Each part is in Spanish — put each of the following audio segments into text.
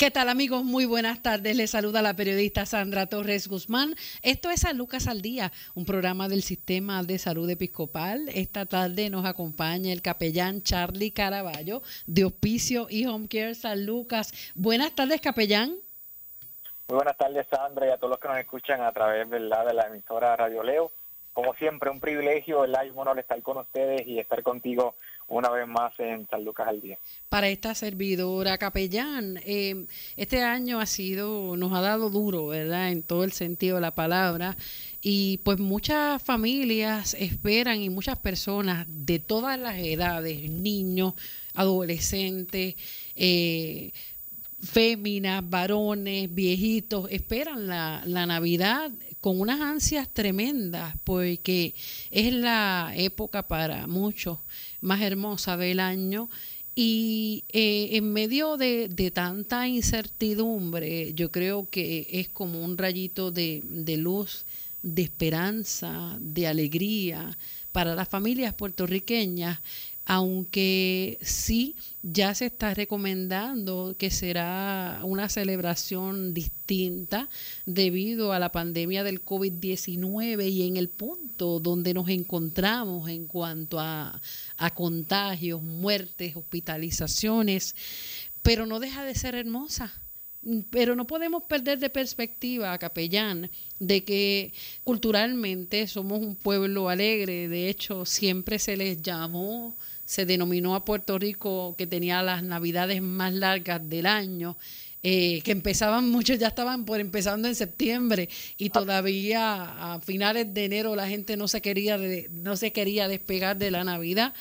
¿Qué tal amigos? Muy buenas tardes. Les saluda la periodista Sandra Torres Guzmán. Esto es San Lucas al Día, un programa del Sistema de Salud Episcopal. Esta tarde nos acompaña el capellán Charlie Caraballo de Hospicio y Home Care San Lucas. Buenas tardes, capellán. Muy buenas tardes, Sandra, y a todos los que nos escuchan a través de la emisora Radio Leo como siempre, un privilegio, el Y un honor estar con ustedes y estar contigo una vez más en San Lucas al Día. Para esta servidora capellán, eh, este año ha sido, nos ha dado duro, ¿verdad? En todo el sentido de la palabra. Y pues muchas familias esperan y muchas personas de todas las edades, niños, adolescentes, eh, féminas, varones, viejitos, esperan la, la Navidad con unas ansias tremendas, porque es la época para muchos más hermosa del año. Y eh, en medio de, de, tanta incertidumbre, yo creo que es como un rayito de, de luz, de esperanza, de alegría para las familias puertorriqueñas aunque sí ya se está recomendando que será una celebración distinta debido a la pandemia del COVID-19 y en el punto donde nos encontramos en cuanto a, a contagios, muertes, hospitalizaciones, pero no deja de ser hermosa pero no podemos perder de perspectiva, capellán, de que culturalmente somos un pueblo alegre. De hecho, siempre se les llamó se denominó a Puerto Rico que tenía las navidades más largas del año. Eh, que empezaban, muchos ya estaban por empezando en septiembre y ah. todavía a finales de enero la gente no se quería no se quería despegar de la Navidad.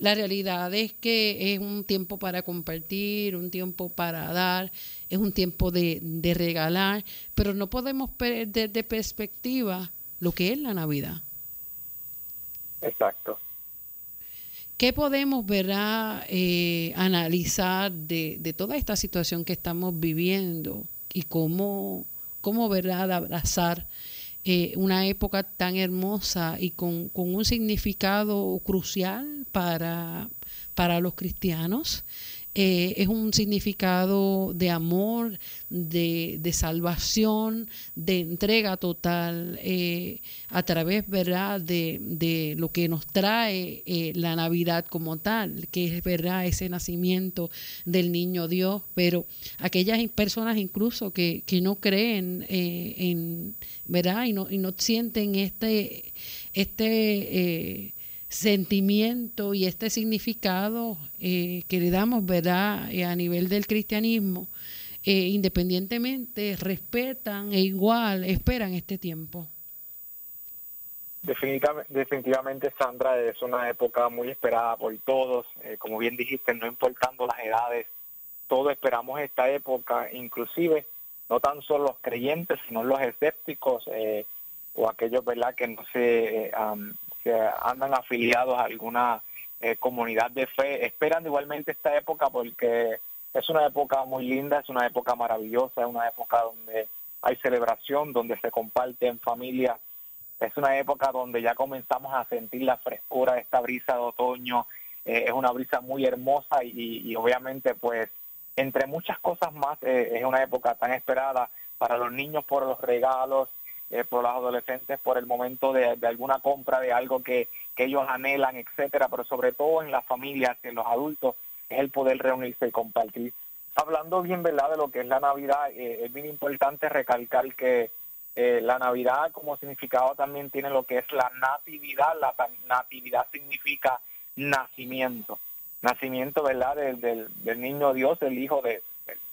La realidad es que es un tiempo para compartir, un tiempo para dar, es un tiempo de, de regalar, pero no podemos perder de perspectiva lo que es la Navidad. Exacto. ¿Qué podemos eh, analizar de, de, toda esta situación que estamos viviendo y cómo, cómo ¿verdad? abrazar eh, una época tan hermosa y con, con un significado crucial para, para los cristianos? Eh, es un significado de amor, de, de salvación, de entrega total eh, a través ¿verdad? De, de, lo que nos trae eh, la Navidad como tal, que es verdad ese nacimiento del niño Dios, pero aquellas personas incluso que, que no creen en, ¿verdad? Y no, y no sienten este, este sentimiento y este significado eh, que le damos, ¿verdad?, eh, a nivel del cristianismo, eh, independientemente, respetan e igual esperan este tiempo. Definitivamente, definitivamente, Sandra, es una época muy esperada por todos. como bien dijiste, no importando las edades, todos esperamos esta época, inclusive no tan solo los creyentes, sino los escépticos o aquellos ¿verdad? que no se que andan afiliados a alguna eh, comunidad de fe, esperan igualmente esta época porque es una época muy linda, es una época maravillosa, es una época donde hay celebración, donde se comparte en familia, es una época donde ya comenzamos a sentir la frescura de esta brisa de otoño, eh, es una brisa muy hermosa y, obviamente pues entre muchas cosas más eh, es una época tan esperada para los niños por los regalos, eh, por los adolescentes por el momento de, alguna compra de algo que, ellos anhelan, etcétera, pero sobre todo en las familias, en los adultos, es el poder reunirse y compartir. Hablando bien, ¿verdad?, de lo que es la Navidad, eh, es bien importante recalcar que eh, la Navidad como significado también tiene lo que es la natividad. La natividad significa nacimiento. Nacimiento, ¿verdad?, del, del, niño Dios, el Hijo de,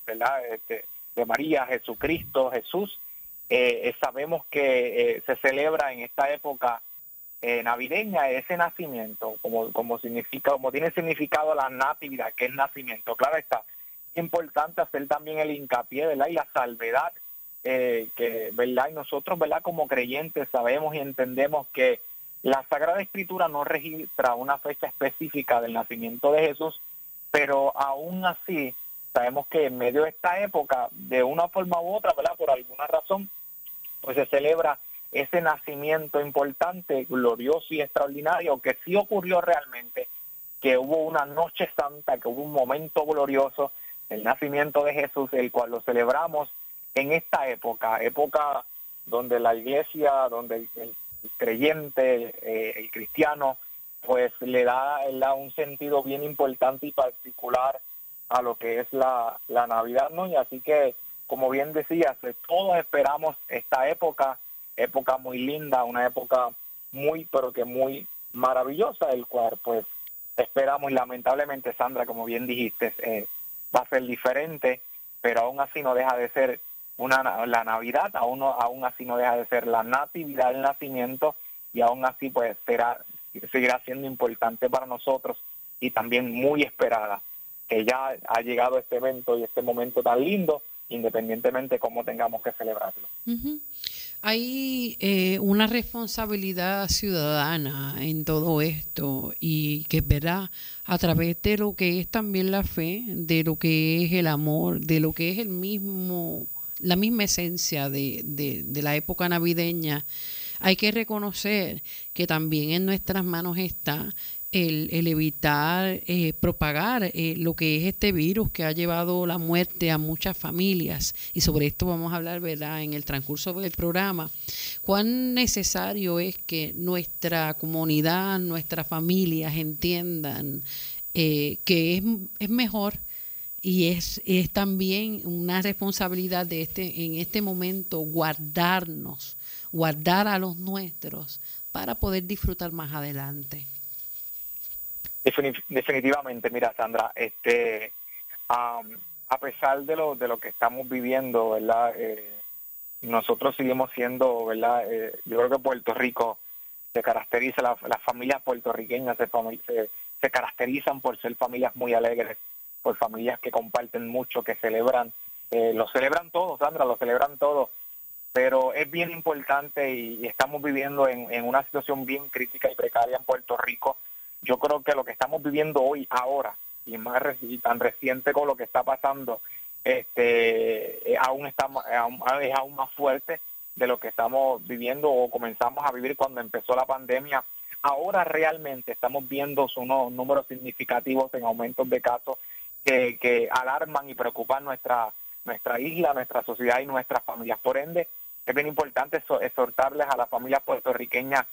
¿verdad?, este, de María, Jesucristo, Jesús. Eh, sabemos que eh, se celebra en esta época eh, navideña ese nacimiento, como, como significa, como tiene significado la natividad, que es nacimiento. Claro está, es importante hacer también el hincapié, ¿verdad? Y la salvedad, que, ¿verdad? Y nosotros, ¿verdad? Como creyentes sabemos y entendemos que la Sagrada Escritura no registra una fecha específica del nacimiento de Jesús, pero aún así sabemos que en medio de esta época, de una forma u otra. Por alguna razón, pues se celebra ese nacimiento importante, glorioso y extraordinario que sí ocurrió realmente, que hubo una noche santa, que hubo un momento glorioso el nacimiento de Jesús, el cual lo celebramos en esta época, época donde la iglesia, donde el, creyente, eh, el cristiano, pues le da, da, un sentido bien importante y particular a lo que es la, la Navidad, ¿no? Y así que, como bien decías, eh, todos esperamos esta época, época muy linda, una época muy, pero que muy maravillosa, el cual pues esperamos y lamentablemente, Sandra, como bien dijiste, eh, va a ser diferente, pero aún así no deja de ser una la Navidad, aún, aún así no deja de ser la natividad, el nacimiento, y aún así pues será, seguirá siendo importante para nosotros y también muy esperada, que ya ha llegado este evento y este momento tan lindo, independientemente de cómo tengamos que celebrarlo. Hay eh, una responsabilidad ciudadana en todo esto y que verá a través de lo que es también la fe, de lo que es el amor, de lo que es el mismo, la misma esencia de, de, de la época navideña. Hay que reconocer que también en nuestras manos está el, evitar eh, propagar eh, lo que es este virus que ha llevado la muerte a muchas familias. Y sobre esto vamos a hablar verdad en el transcurso del programa. Cuán necesario es que nuestra comunidad nuestras familias entiendan eh, que es, es mejor y es, es también una responsabilidad de este en este momento guardarnos guardar a los nuestros para poder disfrutar más adelante definitivamente, mira, Sandra, este, a pesar de lo, de lo que estamos viviendo, ¿verdad? Eh, nosotros seguimos siendo, ¿verdad? Eh, yo creo que Puerto Rico se caracteriza, las familias puertorriqueñas se, se, caracterizan por ser familias muy alegres, por familias que comparten mucho, que celebran, eh, lo celebran todos, Sandra, lo celebran todos, pero es bien importante y, estamos viviendo en, en, una situación bien crítica y precaria en Puerto Rico yo creo que lo que estamos viviendo hoy, ahora, y más tan reciente con lo que está pasando, este, eh, aún está, es aún más fuerte de lo que estamos viviendo o comenzamos a vivir cuando empezó la pandemia. Ahora realmente estamos viendo unos números significativos en aumentos de casos que, que alarman y preocupan nuestra, nuestra isla, nuestra sociedad y nuestras familias. Por ende, es bien importante exhortarles a las familias puertorriqueñas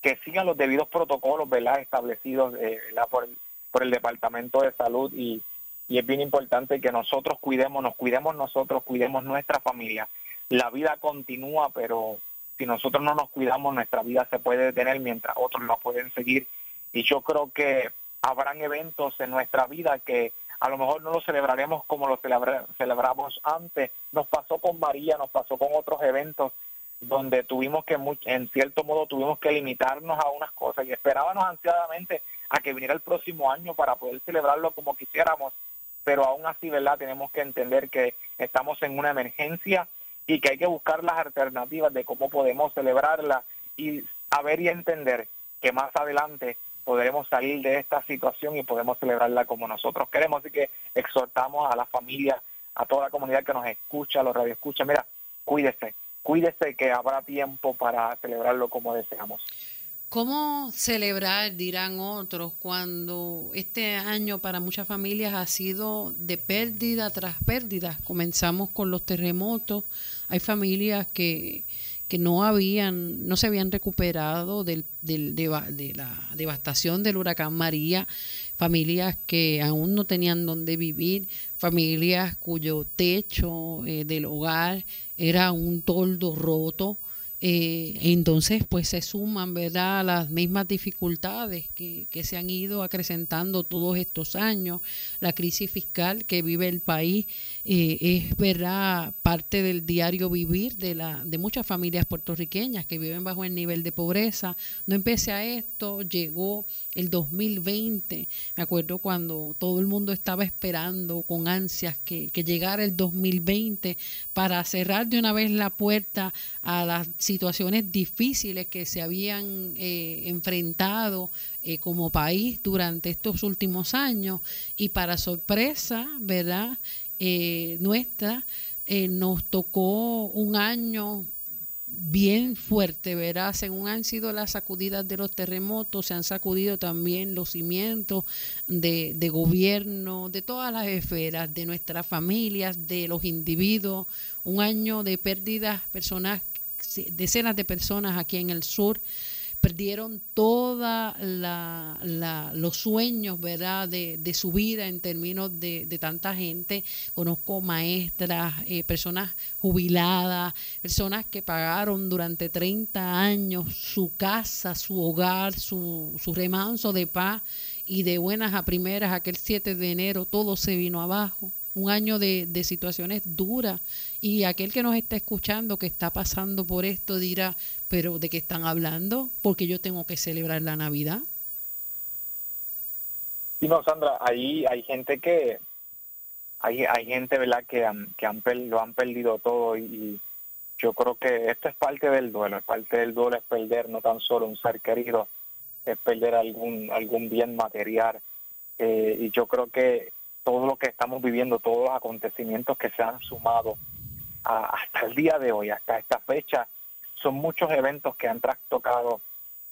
que sigan los debidos protocolos ¿verdad? establecidos eh, Por, el, por el Departamento de Salud y, es bien importante que nosotros cuidemos, nos cuidemos nosotros, cuidemos nuestra familia. La vida continúa, pero si nosotros no nos cuidamos, nuestra vida se puede detener mientras otros no pueden seguir. Y yo creo que habrán eventos en nuestra vida que a lo mejor no los celebraremos como los celebramos antes. Nos pasó con María, nos pasó con otros eventos donde tuvimos que, en cierto modo, tuvimos que limitarnos a unas cosas y esperábamos ansiadamente a que viniera el próximo año para poder celebrarlo como quisiéramos, pero aún así, ¿verdad? Tenemos que entender que estamos en una emergencia y que hay que buscar las alternativas de cómo podemos celebrarla y saber y entender que más adelante podremos salir de esta situación y podemos celebrarla como nosotros queremos. Así que exhortamos a la familia, a toda la comunidad que nos escucha, a los radioescuchas, mira, cuídese, cuídese que habrá tiempo para celebrarlo como deseamos. ¿Cómo celebrar, dirán otros, cuando este año para muchas familias ha sido de pérdida tras pérdida? Comenzamos con los terremotos, hay familias que, que no habían, no se habían recuperado del, del, de, la devastación del huracán María, familias que aún no tenían dónde vivir, familias cuyo techo eh, del hogar era un toldo roto, eh, entonces, pues se suman, ¿verdad?, las mismas dificultades que, que, se han ido acrecentando todos estos años. La crisis fiscal que vive el país eh, es, ¿verdad?, parte del diario vivir de, la, de muchas familias puertorriqueñas que viven bajo el nivel de pobreza. No empecé a esto, llegó el 2020. Me acuerdo cuando todo el mundo estaba esperando con ansias que, que llegara el 2020 para cerrar de una vez la puerta a las situaciones difíciles que se habían eh, enfrentado eh, como país durante estos últimos años. Y para sorpresa, ¿verdad? Eh, nuestra, nos tocó un año bien fuerte, verá, según han sido las sacudidas de los terremotos, se han sacudido también los cimientos de, de gobierno, de todas las esferas, de nuestras familias, de los individuos, un año de pérdidas, personas, decenas de personas aquí en el sur, perdieron todos los sueños, ¿verdad?, de, su vida en términos de, de tanta gente. Conozco maestras, eh, personas jubiladas, personas que pagaron durante 30 años su casa, su hogar, su, su remanso de paz y de buenas a primeras, aquel 7 de enero, todo se vino abajo un año de, de, situaciones duras y aquel que nos está escuchando que está pasando por esto dirá, pero ¿de qué están hablando? Porque yo tengo que celebrar la Navidad. Sí, no, Sandra, ahí hay gente que, hay, hay gente, ¿verdad?, que, han, que han, lo han perdido todo y, yo creo que esto es parte del duelo, es parte del duelo es perder no tan solo un ser querido, es perder algún, algún bien material. Eh, y yo creo que todo lo que estamos viviendo, todos los acontecimientos que se han sumado hasta el día de hoy, hasta esta fecha, son muchos eventos que han trastocado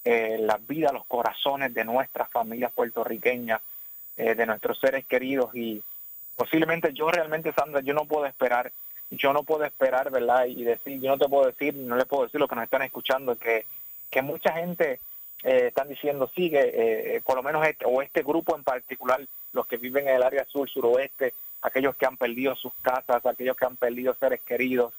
eh, las vidas, los corazones de nuestras familias puertorriqueñas, eh, de nuestros seres queridos y posiblemente yo realmente, Sandra, yo no puedo esperar, yo no puedo esperar, ¿verdad? Y decir, yo no te puedo decir, no le puedo decir lo que nos están escuchando, que, que mucha gente eh, están diciendo, sigue, eh, por lo menos este, o este grupo en particular, los que viven en el área sur, suroeste, aquellos que han perdido sus casas, aquellos que han perdido seres queridos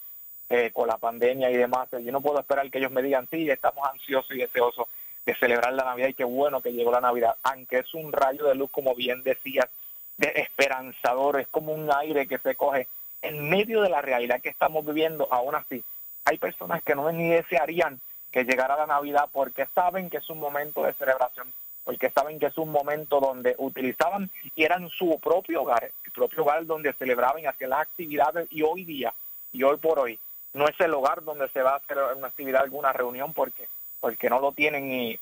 eh, con la pandemia y demás. Yo no puedo esperar que ellos me digan, sí, estamos ansiosos y deseosos de celebrar la Navidad y qué bueno que llegó la Navidad, aunque es un rayo de luz, como bien decías, de esperanzador, es como un aire que se coge en medio de la realidad que estamos viviendo, aún así, hay personas que no ni desearían que llegara la Navidad porque saben que es un momento de celebración, porque saben que es un momento donde utilizaban y eran su propio hogar, su propio hogar donde celebraban y hacían las actividades y hoy día, y hoy por hoy, no es el hogar donde se va a hacer una actividad, alguna reunión, porque, porque no lo tienen y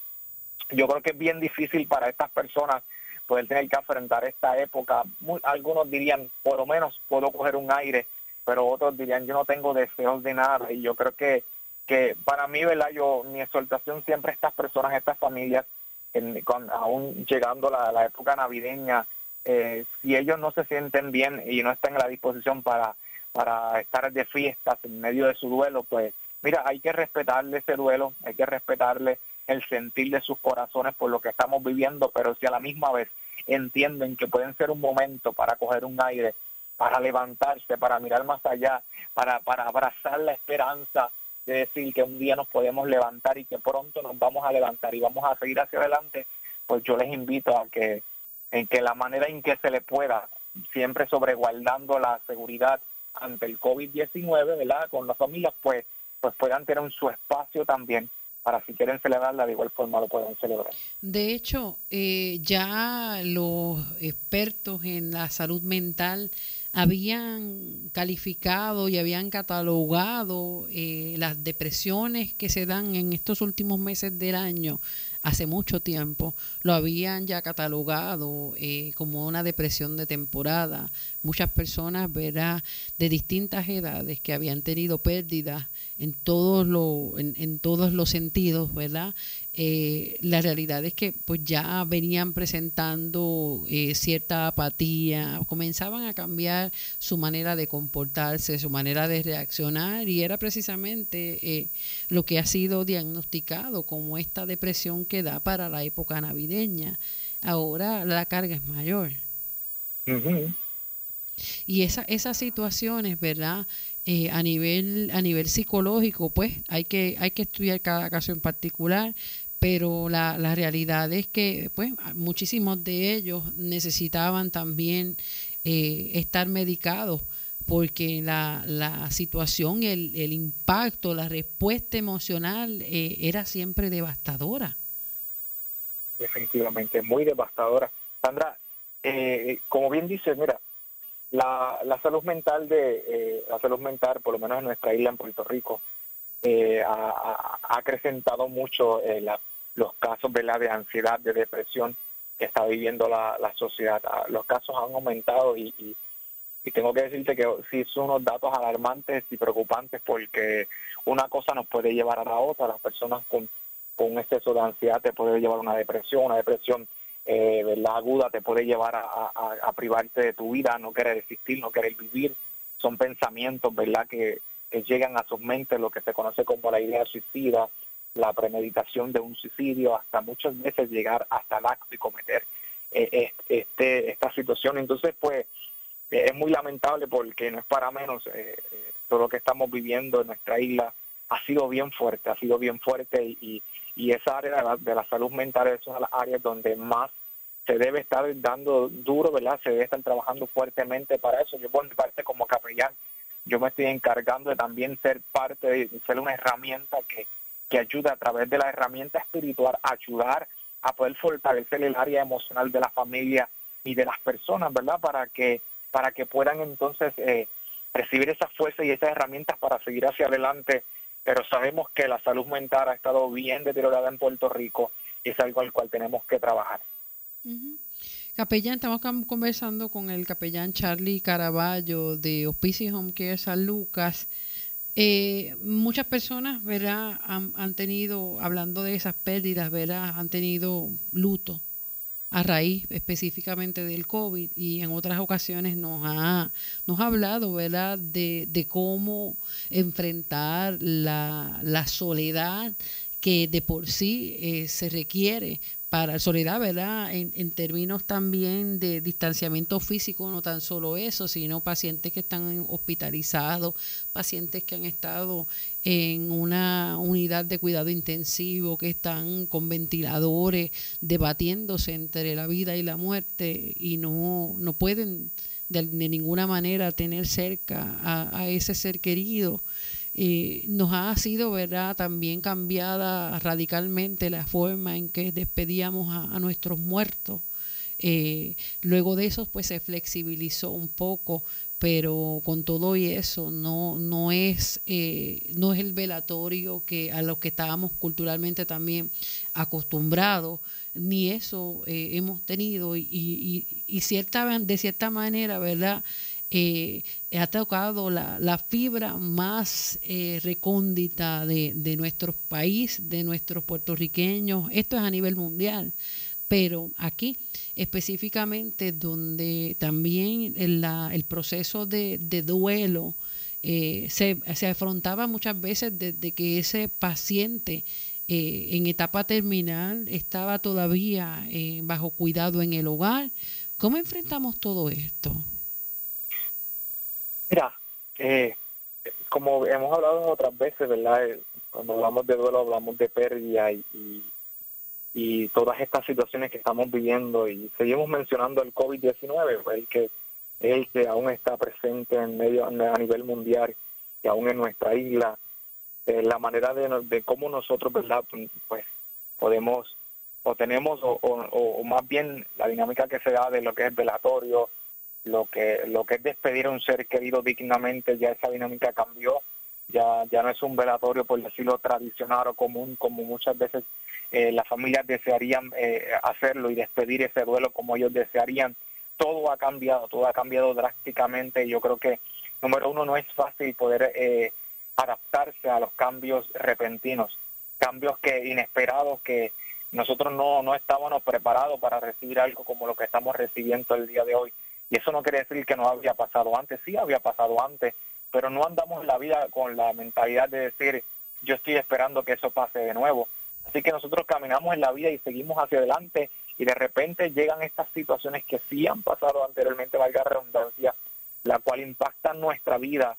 yo creo que es bien difícil para estas personas poder tener que enfrentar esta época. algunos dirían, por lo menos puedo coger un aire, pero otros dirían, yo no tengo deseos de nada y yo creo que que para mí, ¿verdad? Yo, mi exhortación siempre a estas personas, a estas familias, en, con, aún llegando la, la época navideña, eh, si ellos no se sienten bien y no están en la disposición para, para estar de fiestas en medio de su duelo, pues mira, hay que respetarle ese duelo, hay que respetarle el sentir de sus corazones por lo que estamos viviendo, pero si a la misma vez entienden que pueden ser un momento para coger un aire, para levantarse, para mirar más allá, para, para abrazar la esperanza de decir que un día nos podemos levantar y que pronto nos vamos a levantar y vamos a seguir hacia adelante, pues yo les invito a que en que la manera en que se le pueda, siempre sobreguardando la seguridad ante el COVID-19, ¿verdad? Con las familias, pues, pues puedan tener su espacio también para si quieren celebrarla de igual forma lo pueden celebrar. De hecho, eh, ya los expertos en la salud mental habían calificado y habían catalogado eh, las depresiones que se dan en estos últimos meses del año hace mucho tiempo lo habían ya catalogado eh, como una depresión de temporada. Muchas personas, ¿verdad?, de distintas edades que habían tenido pérdidas en todos, lo, en, todos los sentidos, ¿verdad? Eh, la realidad es que pues ya venían presentando eh, cierta apatía, comenzaban a cambiar su manera de comportarse, su manera de reaccionar y era precisamente lo que ha sido diagnosticado como esta depresión que da para la época navideña. Ahora la carga es mayor. Y esa, esas situaciones, ¿verdad? Eh, a nivel a nivel psicológico, pues hay que hay que estudiar cada caso en particular, pero la, la realidad es que pues muchísimos de ellos necesitaban también eh, estar medicados porque la, la situación, el, el impacto, la respuesta emocional eh, era siempre devastadora definitivamente muy devastadora. Sandra, eh, como bien dices, mira, la, la salud mental de eh, la salud mental, por lo menos en nuestra isla en Puerto Rico, eh, ha, acrecentado mucho los casos la de ansiedad, de depresión que está viviendo la, la sociedad. Ah, los casos han aumentado y, y tengo que decirte que sí son unos datos alarmantes y preocupantes porque una cosa nos puede llevar a la otra. Las personas con, con un exceso de ansiedad te puede llevar a una depresión, una depresión eh, ¿verdad? aguda te puede llevar a, privarte de tu vida, no querer existir, no querer vivir. Son pensamientos ¿verdad? Que, que llegan a sus mentes, lo que se conoce como la idea suicida, la premeditación de un suicidio, hasta muchas veces llegar hasta el acto y cometer eh, este, esta situación. Entonces, pues, eh, es muy lamentable porque no es para menos eh, todo lo que estamos viviendo en nuestra isla ha sido bien fuerte, ha sido bien fuerte y, esa área de la, de la salud mental es una de las áreas donde más se debe estar dando duro, ¿verdad? Se debe estar trabajando fuertemente para eso. Yo por mi parte como capellán, yo me estoy encargando de también ser parte, de ser una herramienta que, que ayuda a través de la herramienta espiritual, ayudar a poder fortalecer el área emocional de la familia y de las personas, ¿verdad? Para que, para que puedan entonces eh, recibir esa fuerza y esas herramientas para seguir hacia adelante. Pero sabemos que la salud mental ha estado bien deteriorada en Puerto Rico y es algo al cual tenemos que trabajar. Capellán, estamos conversando con el capellán Charlie Caraballo de Hospice Home Care San Lucas. Eh, muchas personas, ¿verdad? Han, tenido, hablando de esas pérdidas, ¿verdad? Han tenido luto a raíz específicamente del COVID y en otras ocasiones nos ha, nos ha hablado, ¿verdad? De, de cómo enfrentar la, la soledad que de por sí eh, se requiere para soledad, ¿verdad? En, en, términos también de distanciamiento físico, no tan solo eso, sino pacientes que están hospitalizados, pacientes que han estado en una unidad de cuidado intensivo, que están con ventiladores, debatiéndose entre la vida y la muerte y no, no pueden de, ninguna manera tener cerca a, a ese ser querido. Eh, nos ha sido, ¿verdad?, también cambiada radicalmente la forma en que despedíamos a, nuestros muertos. Eh, luego de eso, pues se flexibilizó un poco, pero con todo y eso no, no, es, eh, no es el velatorio que a lo que estábamos culturalmente también acostumbrados, ni eso hemos tenido y, y, y, cierta, de cierta manera, ¿verdad? Eh, ha tocado la, la fibra más eh, recóndita de, de nuestro país, de nuestros puertorriqueños. Esto es a nivel mundial, pero aquí específicamente donde también el, la, el proceso de, de duelo eh, se, se, afrontaba muchas veces desde que ese paciente eh, en etapa terminal estaba todavía eh, bajo cuidado en el hogar. ¿Cómo enfrentamos todo esto? Mira, eh, como hemos hablado otras veces, ¿verdad? Eh, cuando hablamos de duelo hablamos de pérdida y, todas estas situaciones que estamos viviendo y seguimos mencionando el COVID-19, el que el que aún está presente en medio a nivel mundial y aún en nuestra isla. Eh, la manera de, de cómo nosotros, ¿verdad? Pues podemos o tenemos o, o, más bien la dinámica que se da de lo que es velatorio, lo que lo que es despedir a un ser querido dignamente ya esa dinámica cambió. Ya ya no es un velatorio por decirlo tradicional o común como muchas veces eh, las familias desearían eh, hacerlo y despedir ese duelo como ellos desearían. Todo ha cambiado todo ha cambiado drásticamente. Y yo creo que número uno no es fácil poder eh, adaptarse a los cambios repentinos cambios que inesperados que nosotros no no estábamos preparados para recibir algo como lo que estamos recibiendo el día de hoy y eso no quiere decir que no había pasado antes, sí había pasado antes, pero no andamos en la vida con la mentalidad de decir, yo estoy esperando que eso pase de nuevo. Así que nosotros caminamos en la vida y seguimos hacia adelante y de repente llegan estas situaciones que sí han pasado anteriormente, valga redundancia, la cual impactan nuestra vida.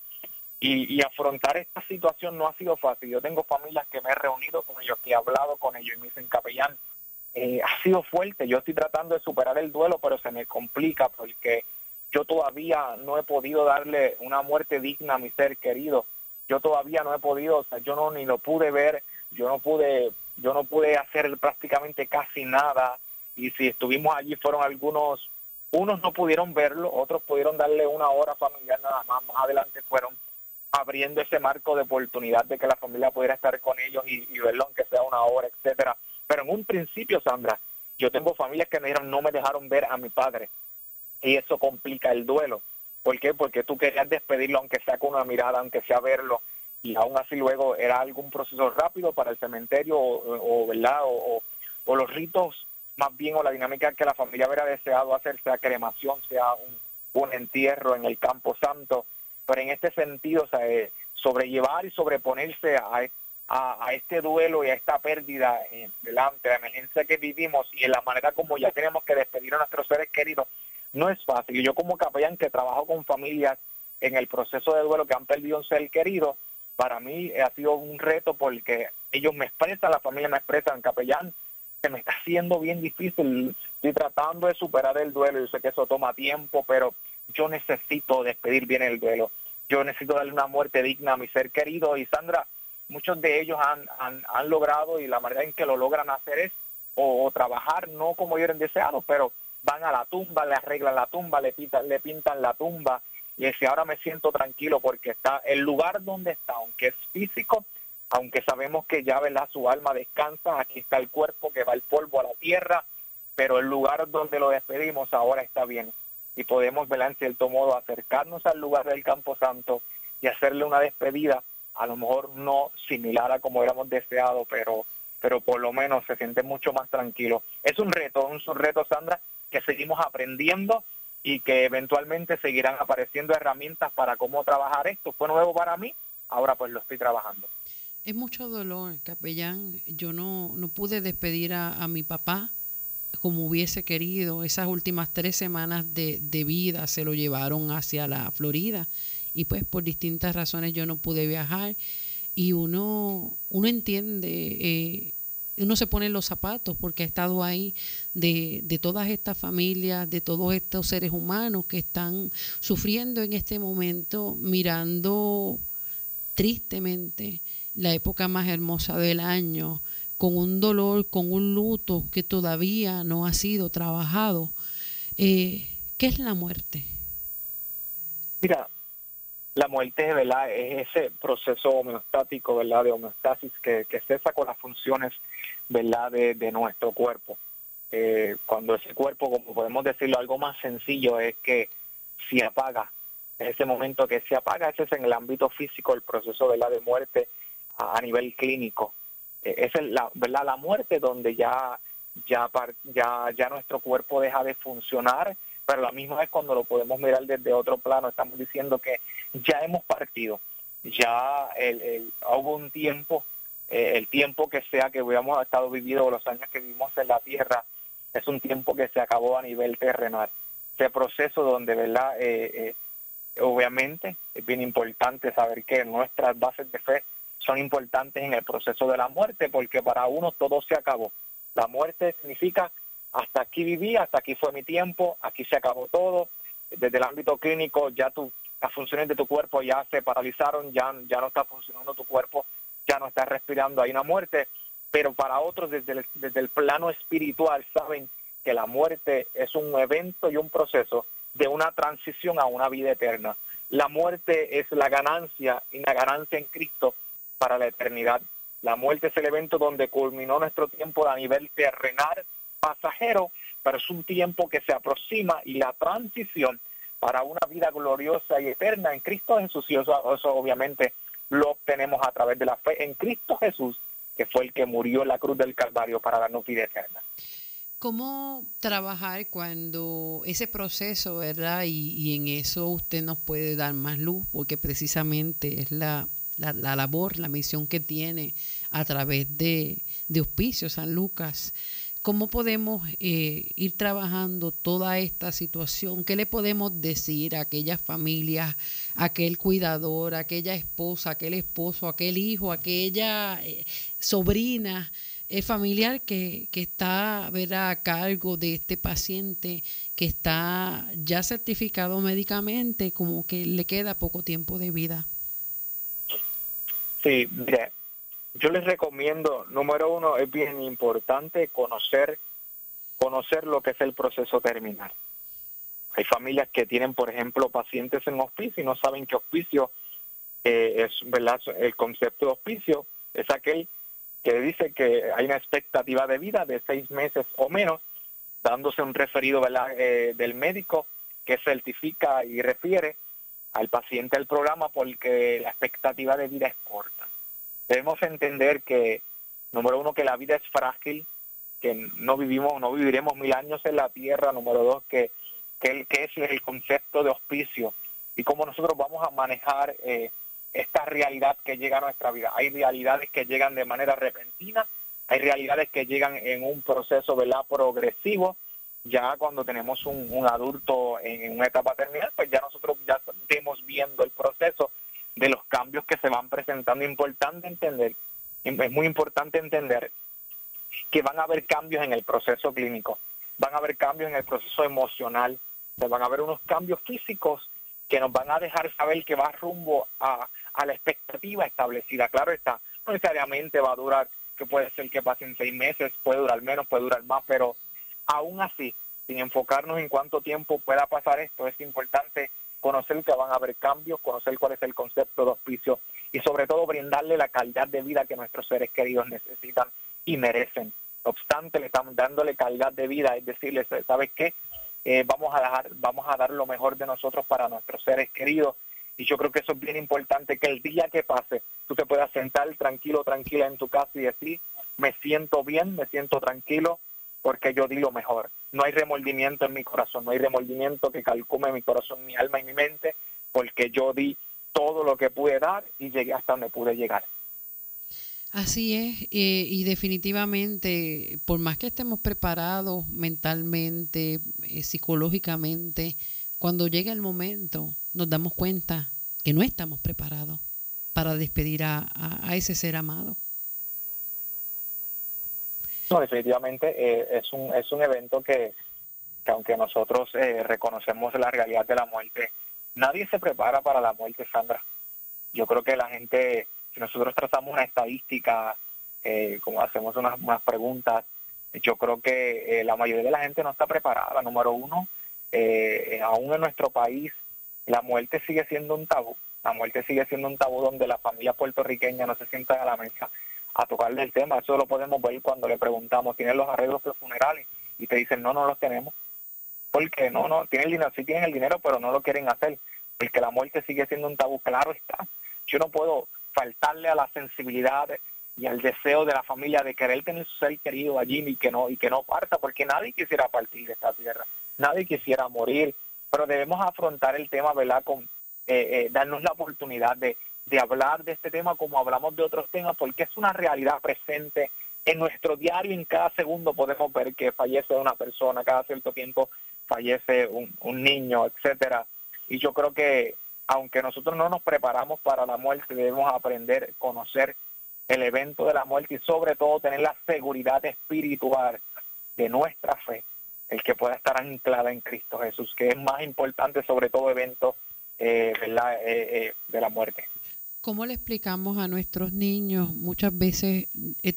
Y, y, afrontar esta situación no ha sido fácil. Yo tengo familias que me he reunido con ellos, que he hablado con ellos y me dicen, capellán, eh, ha sido fuerte. Yo estoy tratando de superar el duelo, pero se me complica porque yo todavía no he podido darle una muerte digna a mi ser querido. Yo todavía no he podido, o sea, yo no ni lo pude ver, yo no pude, yo no pude hacer prácticamente casi nada. Y si estuvimos allí fueron algunos, unos no pudieron verlo, otros pudieron darle una hora familiar nada más. Más adelante fueron abriendo ese marco de oportunidad de que la familia pudiera estar con ellos y, y verlo aunque sea una hora, etcétera pero en un principio, Sandra, yo tengo familias que me dijeron no me dejaron ver a mi padre y eso complica el duelo ¿Por qué? Porque tú querías despedirlo aunque sea con una mirada, aunque sea verlo, y aún así luego era algún proceso rápido para el cementerio o, ¿verdad? O, los ritos más bien o la dinámica que la familia hubiera deseado hacer, sea cremación, sea un, un entierro en el campo santo, pero en este sentido, o sea, eh, sobrellevar y sobreponerse a, a, este duelo y a esta pérdida eh, delante de la emergencia que vivimos y en la manera como ya tenemos que despedir a nuestros seres queridos, no es fácil. Yo como capellán que trabajo con familias en el proceso de duelo que han perdido un ser querido, para mí ha sido un reto porque ellos me expresan, la familia me expresa en capellán, que me está haciendo bien difícil, estoy tratando de superar el duelo, yo sé que eso toma tiempo, pero yo necesito despedir bien el duelo, yo necesito darle una muerte digna a mi ser querido. Y Sandra, muchos de ellos han, han, logrado y la manera en que lo logran hacer es o, trabajar no como hubieran deseado, pero van a la tumba, le arreglan la tumba, le pintan, le pintan la tumba y dice, ahora me siento tranquilo porque está el lugar donde está, aunque es físico, aunque sabemos que ya ¿verdad? su alma descansa, aquí está el cuerpo que va el polvo a la tierra, pero el lugar donde lo despedimos ahora está bien y podemos, ¿verdad? en cierto modo, acercarnos al lugar del Campo Santo y hacerle una despedida a lo mejor no similar a como hubiéramos deseado, pero, pero por lo menos se siente mucho más tranquilo. Es un reto, es un reto, Sandra, que seguimos aprendiendo y que eventualmente seguirán apareciendo herramientas para cómo trabajar esto. Fue nuevo para mí, ahora pues lo estoy trabajando. Es mucho dolor, capellán. Yo no, no pude despedir a, a mi papá como hubiese querido. Esas últimas tres semanas de, de vida se lo llevaron hacia la Florida y pues por distintas razones yo no pude viajar y uno, uno entiende, eh, uno se pone los zapatos porque ha estado ahí de, de todas estas familias, de todos estos seres humanos que están sufriendo en este momento, mirando tristemente la época más hermosa del año, con un dolor, con un luto que todavía no ha sido trabajado. Eh, ¿Qué es la muerte? Mira, la muerte, ¿verdad? Es ese proceso homeostático. De homeostasis que, cesa con las funciones, ¿verdad? De, nuestro cuerpo. Eh, cuando ese cuerpo, como podemos decirlo, algo más sencillo es que se apaga. Es ese momento que se apaga, ese es en el ámbito físico el proceso, ¿verdad? De muerte a, nivel clínico. Eh, es la, ¿verdad? La muerte donde ya, ya, ya, ya nuestro cuerpo deja de funcionar, pero la misma vez cuando lo podemos mirar desde otro plano, estamos diciendo que ya hemos partido, ya el, hubo un tiempo, eh, el tiempo que sea que hubiéramos estado viviendo, los años que vivimos en la tierra, es un tiempo que se acabó a nivel terrenal. Ese proceso donde, ¿verdad? Eh, eh, obviamente es bien importante saber que nuestras bases de fe son importantes en el proceso de la muerte, porque para uno todo se acabó. La muerte significa hasta aquí viví, hasta aquí fue mi tiempo, aquí se acabó todo. Desde el ámbito clínico ya tu, las funciones de tu cuerpo ya se paralizaron, ya, ya no está funcionando tu cuerpo, ya no estás respirando, hay una muerte. Pero para otros desde el, desde el plano espiritual saben que la muerte es un evento y un proceso de una transición a una vida eterna. La muerte es la ganancia y la ganancia en Cristo para la eternidad. La muerte es el evento donde culminó nuestro tiempo a nivel terrenal pasajero, pero es un tiempo que se aproxima y la transición para una vida gloriosa y eterna en Cristo Jesús, y eso, obviamente lo obtenemos a través de la fe en Cristo Jesús, que fue el que murió en la cruz del Calvario para darnos vida eterna. ¿Cómo trabajar cuando ese proceso, verdad? Y, en eso usted nos puede dar más luz, porque precisamente es la, la, la labor, la misión que tiene a través de, de Hospicio San Lucas. ¿Cómo podemos eh, ir trabajando toda esta situación? ¿Qué le podemos decir a aquellas familias, a aquel cuidador, a aquella esposa, aquel esposo, aquel hijo, aquella eh, sobrina eh, familiar que, que está a cargo de este paciente que está ya certificado médicamente, como que le queda poco tiempo de vida? Sí, mire, yo les recomiendo, número uno, es bien importante conocer, conocer lo que es el proceso terminal. Hay familias que tienen, por ejemplo, pacientes en hospicio y no saben que hospicio eh, es, ¿verdad? El concepto de hospicio es aquel que dice que hay una expectativa de vida de seis meses o menos, dándose un referido. Eh, del médico que certifica y refiere al paciente al programa porque la expectativa de vida es corta. Debemos entender que, número uno, que la vida es frágil, que no vivimos, no viviremos mil años en la tierra, número dos, que, que, que es el concepto de hospicio y cómo nosotros vamos a manejar eh, esta realidad que llega a nuestra vida. Hay realidades que llegan de manera repentina, hay realidades que llegan en un proceso ¿verdad? progresivo. Ya cuando tenemos un, adulto en, una etapa terminal, pues ya nosotros ya estemos viendo el proceso de los cambios que se van presentando. Importante entender, es muy importante entender que van a haber cambios en el proceso clínico, van a haber cambios en el proceso emocional, van a haber unos cambios físicos que nos van a dejar saber que va rumbo a, a la expectativa establecida. Claro está, no necesariamente va a durar, que puede ser que pasen seis meses, puede durar menos, puede durar más, pero aún así, sin enfocarnos en cuánto tiempo pueda pasar esto, es importante conocer que van a haber cambios, conocer cuál es el concepto de hospicio y sobre todo brindarle la calidad de vida que nuestros seres queridos necesitan y merecen. No obstante, le estamos dándole calidad de vida, es decirle, ¿sabes qué? Eh, vamos a dejar, vamos a dar lo mejor de nosotros para nuestros seres queridos. Y yo creo que eso es bien importante, que el día que pase, tú te puedas sentar tranquilo, tranquila en tu casa y decir, me siento bien, me siento tranquilo, porque yo di lo mejor. No hay remordimiento en mi corazón, no hay remordimiento que calcume mi corazón, mi alma y mi mente, porque yo di todo lo que pude dar y llegué hasta donde pude llegar. Así es, eh, y definitivamente, por más que estemos preparados mentalmente, eh, psicológicamente, cuando llegue el momento nos damos cuenta que no estamos preparados para despedir a, ese ser amado. No, definitivamente eh, es, un, es un evento que, que aunque nosotros reconocemos la realidad de la muerte, nadie se prepara para la muerte, Sandra. Yo creo que la gente si nosotros trazamos una estadística, eh, como hacemos unas, preguntas, yo creo que eh, la mayoría de la gente no está preparada. Número uno, eh, aún en nuestro país, la muerte sigue siendo un tabú. La muerte sigue siendo un tabú donde las familias puertorriqueñas no se sientan a la mesa a tocarle el tema. Eso lo podemos ver cuando le preguntamos, ¿tienen los arreglos de funerales? Y te dicen, no, no los tenemos. Porque no, no, tienen el dinero, sí tienen el dinero, pero no lo quieren hacer. Porque la muerte sigue siendo un tabú, claro está. Yo no puedo faltarle a la sensibilidad y al deseo de la familia de querer tener su ser querido allí y que no y que no parta porque nadie quisiera partir de esta tierra nadie quisiera morir pero debemos afrontar el tema verdad con eh, eh, darnos la oportunidad de, de hablar de este tema como hablamos de otros temas porque es una realidad presente en nuestro diario. En cada segundo podemos ver que fallece una persona cada cierto tiempo fallece un, niño etcétera. Y yo creo que aunque nosotros no nos preparamos para la muerte, debemos aprender, conocer el evento de la muerte y sobre todo tener la seguridad espiritual de nuestra fe, el que pueda estar anclada en Cristo Jesús, que es más importante sobre todo evento eh, eh, eh, de la muerte. ¿Cómo le explicamos a nuestros niños? Muchas veces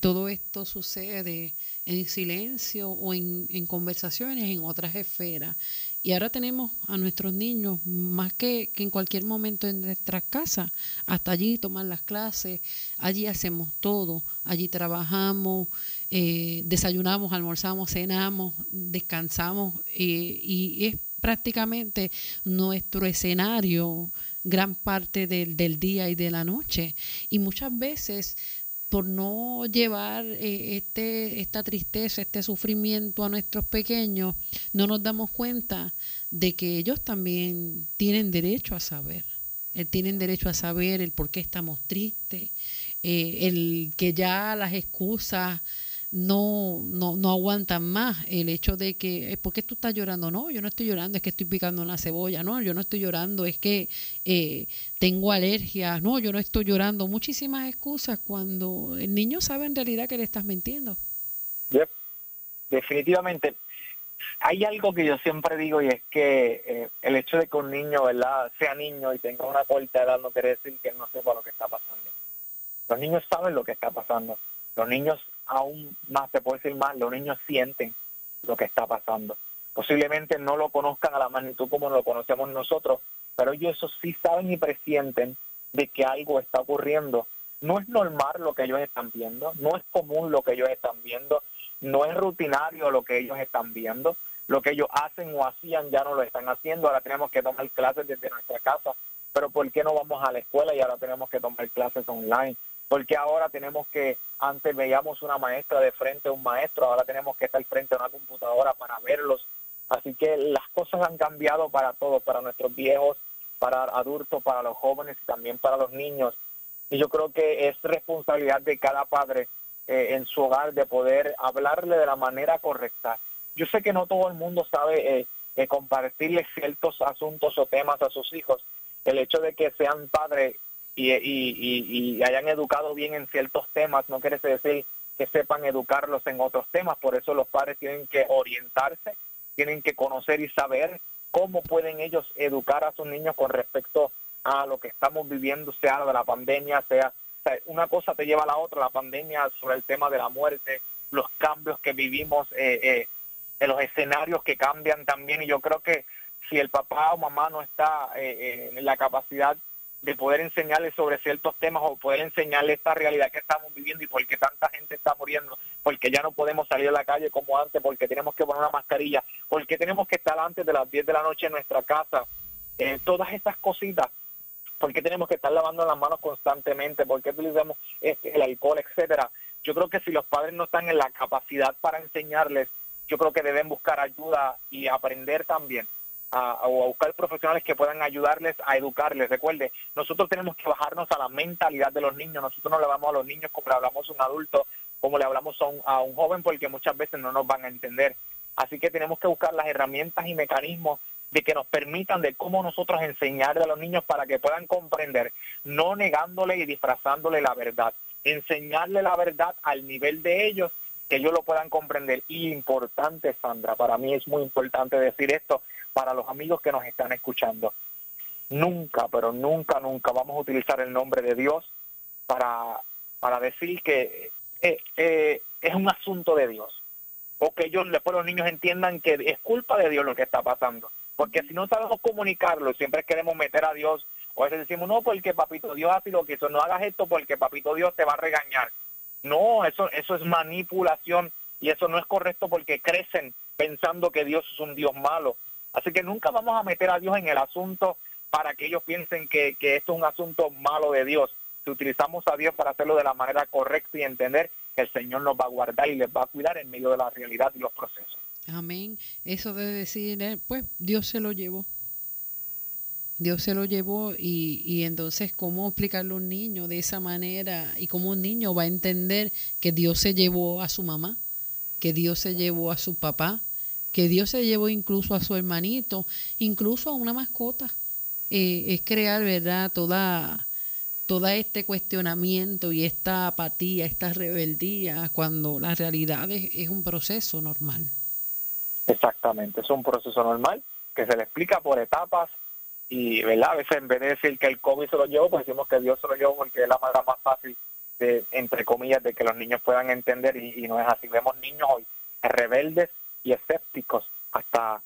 todo esto sucede en silencio o en, conversaciones en otras esferas. Y ahora tenemos a nuestros niños más que, que en cualquier momento en nuestras casas. Hasta allí toman las clases, allí hacemos todo, allí trabajamos, eh, desayunamos, almorzamos, cenamos, descansamos eh, y es prácticamente nuestro escenario gran parte del, del día y de la noche. Y muchas veces por no llevar eh, este, esta tristeza, este sufrimiento a nuestros pequeños, no nos damos cuenta de que ellos también tienen derecho a saber. Eh, tienen derecho a saber el por qué estamos tristes, eh, el que ya las excusas no, no, no aguantan más el hecho de que, ¿por qué tú estás llorando? No, yo no estoy llorando, es que estoy picando una cebolla, no, yo no estoy llorando, es que eh, tengo alergias, no, yo no estoy llorando, muchísimas excusas cuando el niño sabe en realidad que le estás mintiendo. Definitivamente. Hay algo que yo siempre digo y es que eh, el hecho de que un niño, ¿verdad?, sea niño y tenga una corta edad no quiere decir que no sepa lo que está pasando. Los niños saben lo que está pasando. Los niños aún más, te puedo decir más, los niños sienten lo que está pasando. Posiblemente no lo conozcan a la magnitud como lo conocemos nosotros, pero ellos eso sí saben y presienten de que algo está ocurriendo. No es normal lo que ellos están viendo, no es común lo que ellos están viendo, no es rutinario lo que ellos están viendo, lo que ellos hacen o hacían ya no lo están haciendo, ahora tenemos que tomar clases desde nuestra casa, pero ¿por qué no vamos a la escuela y ahora tenemos que tomar clases online? Porque ahora tenemos que, antes veíamos una maestra de frente a un maestro, ahora tenemos que estar frente a una computadora para verlos. Así que las cosas han cambiado para todos, para nuestros viejos, para adultos, para los jóvenes y también para los niños. Y yo creo que es responsabilidad de cada padre eh, en su hogar de poder hablarle de la manera correcta. Yo sé que no todo el mundo sabe eh, eh, compartirle ciertos asuntos o temas a sus hijos. El hecho de que sean padres y, y, y, hayan educado bien en ciertos temas no quiere decir que sepan educarlos en otros temas. Por eso los padres tienen que orientarse, tienen que conocer y saber cómo pueden ellos educar a sus niños con respecto a lo que estamos viviendo, sea de la pandemia, sea, una cosa te lleva a la otra, la pandemia sobre el tema de la muerte, los cambios que vivimos, eh, eh, los escenarios que cambian también, y yo creo que si el papá o mamá no está eh, en la capacidad de poder enseñarles sobre ciertos temas o poder enseñarles esta realidad que estamos viviendo y por qué tanta gente está muriendo, porque ya no podemos salir a la calle como antes, porque tenemos que poner una mascarilla, porque tenemos que estar antes de las 10 de la noche en nuestra casa. Eh, todas estas cositas, porque tenemos que estar lavando las manos constantemente, porque utilizamos este, el alcohol, etcétera. Yo creo que si los padres no están en la capacidad para enseñarles, yo creo que deben buscar ayuda y aprender también a, o a buscar profesionales que puedan ayudarles a educarles. Recuerde, nosotros tenemos que bajarnos a la mentalidad de los niños. Nosotros no le hablamos a los niños como le hablamos a un adulto, como le hablamos a un, a un joven, porque muchas veces no nos van a entender. Así que tenemos que buscar las herramientas y mecanismos de que nos permitan de cómo nosotros enseñarle a los niños para que puedan comprender, no negándole y disfrazándole la verdad, enseñarle la verdad al nivel de ellos, que ellos lo puedan comprender. Y importante, Sandra, para mí es muy importante decir esto, para los amigos que nos están escuchando. Nunca, pero nunca, nunca vamos a utilizar el nombre de Dios para, para decir que eh, eh, es un asunto de Dios. O que ellos, después los niños entiendan que es culpa de Dios lo que está pasando. Porque si no sabemos comunicarlo, siempre queremos meter a Dios, o a veces decimos, no, porque papito Dios hace lo que hizo, no hagas esto porque papito Dios te va a regañar. No, eso, eso es manipulación y eso no es correcto porque crecen pensando que Dios es un Dios malo. Así que nunca vamos a meter a Dios en el asunto para que ellos piensen que, esto es un asunto malo de Dios. Si utilizamos a Dios para hacerlo de la manera correcta y entender que el Señor nos va a guardar y les va a cuidar en medio de la realidad y los procesos. Amén. Eso debe decir, eh, pues Dios se lo llevó. Dios se lo llevó y, y entonces cómo explicarle a un niño de esa manera y cómo un niño va a entender que Dios se llevó a su mamá, que Dios se llevó a su papá, que Dios se llevó incluso a su hermanito, incluso a una mascota. Eh, es crear, ¿verdad? Toda, toda este cuestionamiento y esta apatía, esta rebeldía, cuando la realidad es, un proceso normal. Exactamente, es un proceso normal que se le explica por etapas y, ¿verdad? A veces en vez de decir que el COVID se lo llevó, pues decimos que Dios se lo llevó porque es la manera más fácil de, entre comillas, de que los niños puedan entender y no es así. Vemos niños hoy rebeldes y escépticos hasta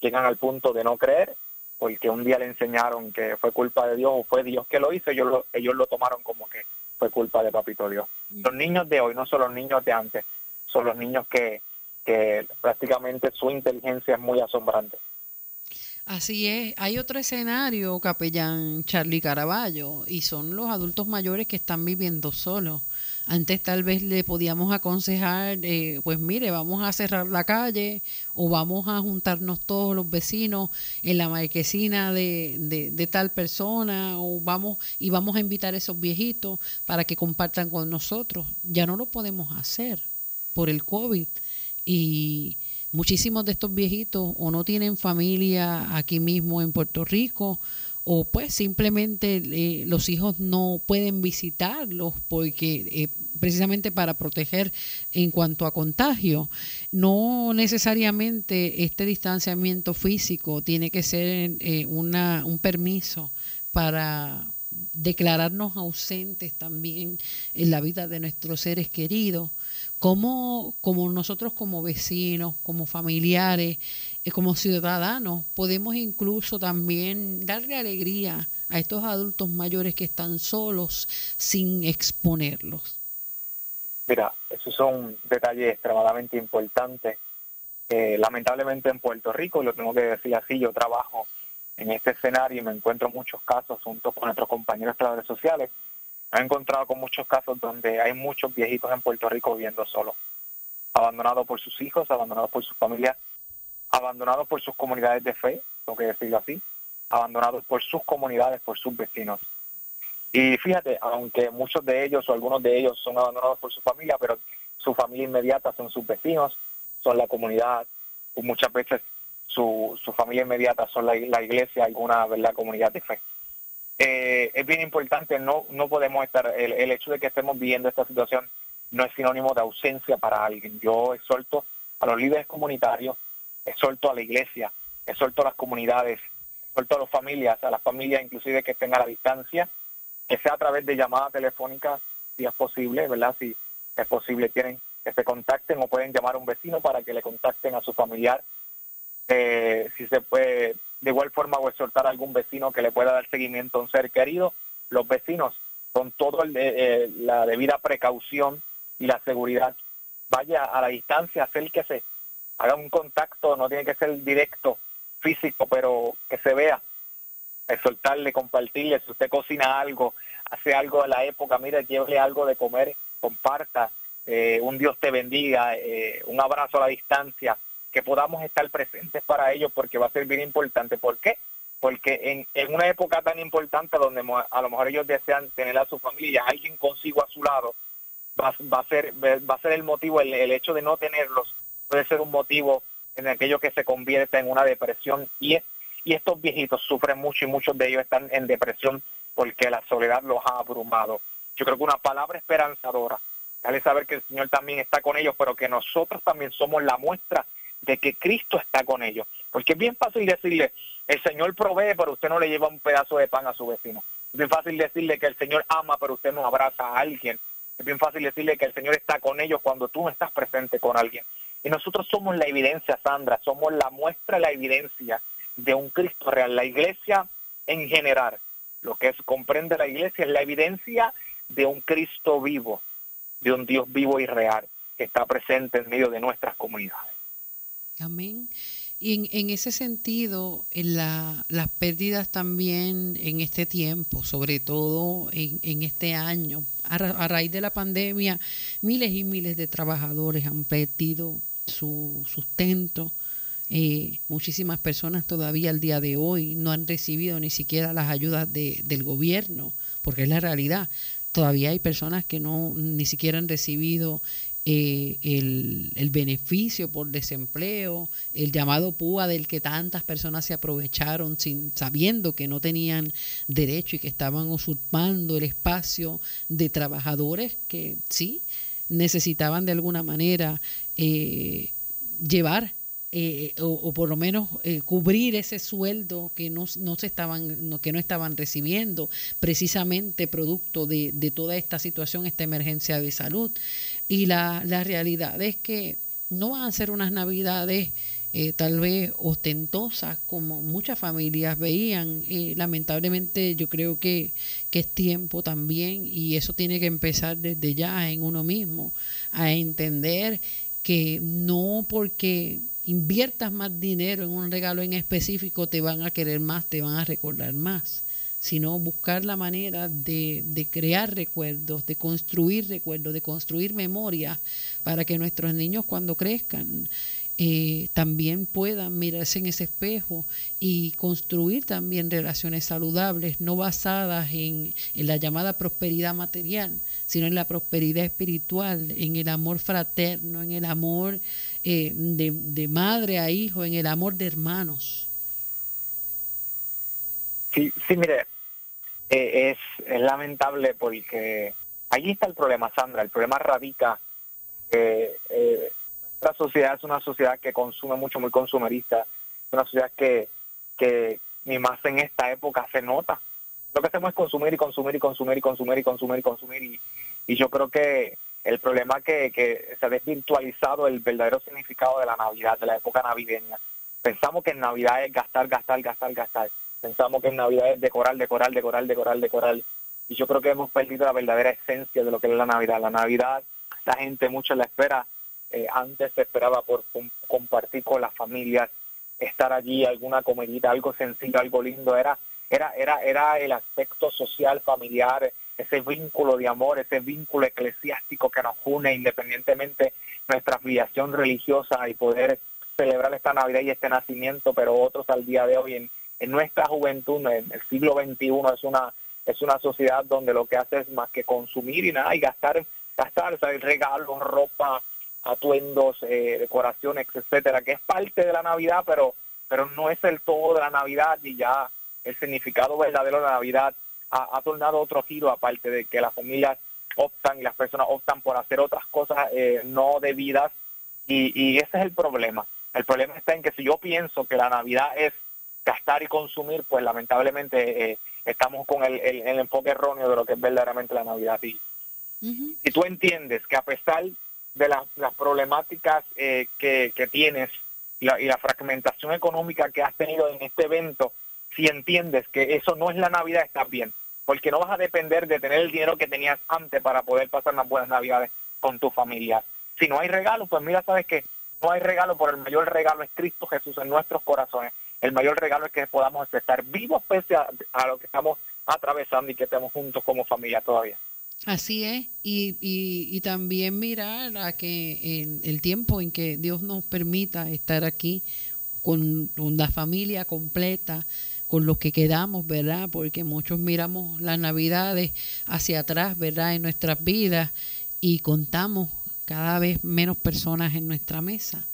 llegan al punto de no creer porque un día le enseñaron que fue culpa de Dios o fue Dios que lo hizo, ellos lo, ellos lo tomaron como que fue culpa de Papito Dios. Mm. Los niños de hoy no son los niños de antes, son los niños que, que prácticamente su inteligencia es muy asombrante. Así es. Hay otro escenario, capellán Charlie Caraballo, y son los adultos mayores que están viviendo solos. Antes tal vez le podíamos aconsejar, eh, pues mire, vamos a cerrar la calle o vamos a juntarnos todos los vecinos en la marquesina de, de, tal persona o vamos y vamos a invitar a esos viejitos para que compartan con nosotros. Ya no lo podemos hacer por el COVID y muchísimos de estos viejitos o no tienen familia aquí mismo en Puerto Rico o pues simplemente eh, los hijos no pueden visitarlos porque eh, precisamente para proteger en cuanto a contagio. No necesariamente este distanciamiento físico tiene que ser eh, una, un permiso para declararnos ausentes también en la vida de nuestros seres queridos como, como nosotros como vecinos, como familiares, eh, como ciudadanos, podemos incluso también darle alegría a estos adultos mayores que están solos sin exponerlos. Mira, esos son detalles extremadamente importantes lamentablemente en Puerto Rico, lo tengo que decir así, yo trabajo en este escenario y me encuentro muchos casos junto con nuestros compañeros trabajadores sociales. Me he encontrado con muchos casos donde hay muchos viejitos en Puerto Rico viviendo solos, abandonados por sus hijos, abandonados por sus familias, abandonados por sus comunidades de fe, tengo que decirlo así, abandonados por sus comunidades, por sus vecinos. Y fíjate, aunque muchos de ellos o algunos de ellos son abandonados por su familia, pero su familia inmediata son sus vecinos, son la comunidad, muchas veces su, su familia inmediata son la, iglesia, alguna ¿verdad? comunidad de fe. Eh, es bien importante, no, no podemos estar, el, el hecho de que estemos viviendo esta situación no es sinónimo de ausencia para alguien. Yo exhorto a los líderes comunitarios, exhorto a la iglesia, exhorto a las comunidades, exhorto a las familias, a las familias inclusive que estén a la distancia, que sea a través de llamada telefónica, si es posible, ¿verdad? Si es posible, tienen que se contacten o pueden llamar a un vecino para que le contacten a su familiar. Eh, si se puede, de igual forma, o exhortar a algún vecino que le pueda dar seguimiento a un ser querido. Los vecinos, con toda eh, la debida precaución y la seguridad, vaya a la distancia, acérquese, haga un contacto, no tiene que ser directo, físico, pero que se vea, exhortarle, compartirle, si usted cocina algo, hace algo de la época, mire, llévele algo de comer, comparta, eh, un Dios te bendiga, eh, un abrazo a la distancia, que podamos estar presentes para ellos porque va a ser bien importante. ¿Por qué? Porque en, en una época tan importante donde a lo mejor ellos desean tener a su familia, alguien consigo a su lado, va, va a ser va a ser el motivo, el, el hecho de no tenerlos puede ser un motivo en aquello que se convierte en una depresión y es y estos viejitos sufren mucho y muchos de ellos están en depresión porque la soledad los ha abrumado. Yo creo que una palabra esperanzadora, dale saber que el Señor también está con ellos, pero que nosotros también somos la muestra de que Cristo está con ellos. Porque es bien fácil decirle, el Señor provee, pero usted no le lleva un pedazo de pan a su vecino. Es bien fácil decirle que el Señor ama, pero usted no abraza a alguien. Es bien fácil decirle que el Señor está con ellos cuando tú no estás presente con alguien. Y nosotros somos la evidencia, Sandra, somos la muestra, la evidencia de un Cristo real. La iglesia en general, lo que es, comprende la iglesia es la evidencia de un Cristo vivo, de un Dios vivo y real que está presente en medio de nuestras comunidades. Amén. Y en, ese sentido, en la, las pérdidas también en este tiempo, sobre todo en, en este año, a, a, raíz de la pandemia, miles y miles de trabajadores han perdido su sustento, eh, muchísimas personas todavía al día de hoy no han recibido ni siquiera las ayudas de, del gobierno, porque es la realidad. Todavía hay personas que no ni siquiera han recibido eh, el, beneficio por desempleo, el llamado PUA del que tantas personas se aprovecharon sin sabiendo que no tenían derecho y que estaban usurpando el espacio de trabajadores que sí necesitaban de alguna manera eh, llevar eh, o, por lo menos eh, cubrir ese sueldo que no, no se estaban no, que no estaban recibiendo precisamente producto de, de, toda esta situación esta emergencia de salud y la, la realidad es que no van a ser unas navidades eh, tal vez ostentosas como muchas familias veían. Lamentablemente yo creo que, que es tiempo también y eso tiene que empezar desde ya en uno mismo a entender que no porque inviertas más dinero en un regalo en específico, te van a querer más, te van a recordar más, sino buscar la manera de, de crear recuerdos, de construir recuerdos, de construir memoria para que nuestros niños cuando crezcan eh, también puedan mirarse en ese espejo y construir también relaciones saludables, no basadas en, en, la llamada prosperidad material, sino en la prosperidad espiritual, en el amor fraterno, en el amor eh, de, de, madre a hijo, en el amor de hermanos. Sí, sí, mire, eh, es, lamentable porque allí está el problema, Sandra. El problema radica que eh, nuestra sociedad es una sociedad que consume mucho, muy consumerista, una sociedad que, que ni más en esta época se nota. Lo que hacemos es consumir y consumir y consumir y consumir y consumir y consumir y, y yo creo que el problema que, que se ha desvirtualizado el verdadero significado de la Navidad, de la época navideña. Pensamos que en Navidad es gastar, gastar, gastar, gastar. Pensamos que en Navidad es decorar, decorar, decorar, decorar, decorar. Y yo creo que hemos perdido la verdadera esencia de lo que es la Navidad. La Navidad, la gente mucho la espera eh, antes se esperaba por compartir con las familias, estar allí, alguna comidita, algo sencillo, algo lindo, era, era, era, era el aspecto social, familiar, ese vínculo de amor, ese vínculo eclesiástico que nos une independientemente nuestra afiliación religiosa y poder celebrar esta Navidad y este nacimiento, pero otros al día de hoy en, en nuestra juventud, en el siglo XXI, es una es una sociedad donde lo que hace es más que consumir y nada, y gastar, gastar, regalos, ropa, atuendos, eh, decoraciones, etcétera, que es parte de la Navidad, pero, pero no es el todo de la Navidad y ya el significado verdadero de la Navidad ha, tornado otro giro, aparte de que las familias optan y las personas optan por hacer otras cosas eh, no debidas, y, y ese es el problema. El problema está en que si yo pienso que la Navidad es gastar y consumir, pues lamentablemente eh, estamos con el, el, enfoque erróneo de lo que es verdaderamente la Navidad. Y si tú entiendes que a pesar de las problemáticas eh, que, tienes y la, fragmentación económica que has tenido en este evento, si entiendes que eso no es la Navidad, estás bien. Porque no vas a depender de tener el dinero que tenías antes para poder pasar unas buenas Navidades con tu familia. Si no hay regalo, pues mira, sabes que no hay regalo, por el mayor regalo es Cristo Jesús en nuestros corazones el mayor regalo es que podamos estar vivos pese a, lo que estamos atravesando y que estemos juntos como familia todavía. Así es, y, y, también mirar a que en el tiempo en que Dios nos permita estar aquí con una familia completa, con los que quedamos, ¿verdad? Porque muchos miramos las navidades hacia atrás, ¿verdad? En nuestras vidas y contamos cada vez menos personas en nuestra mesa.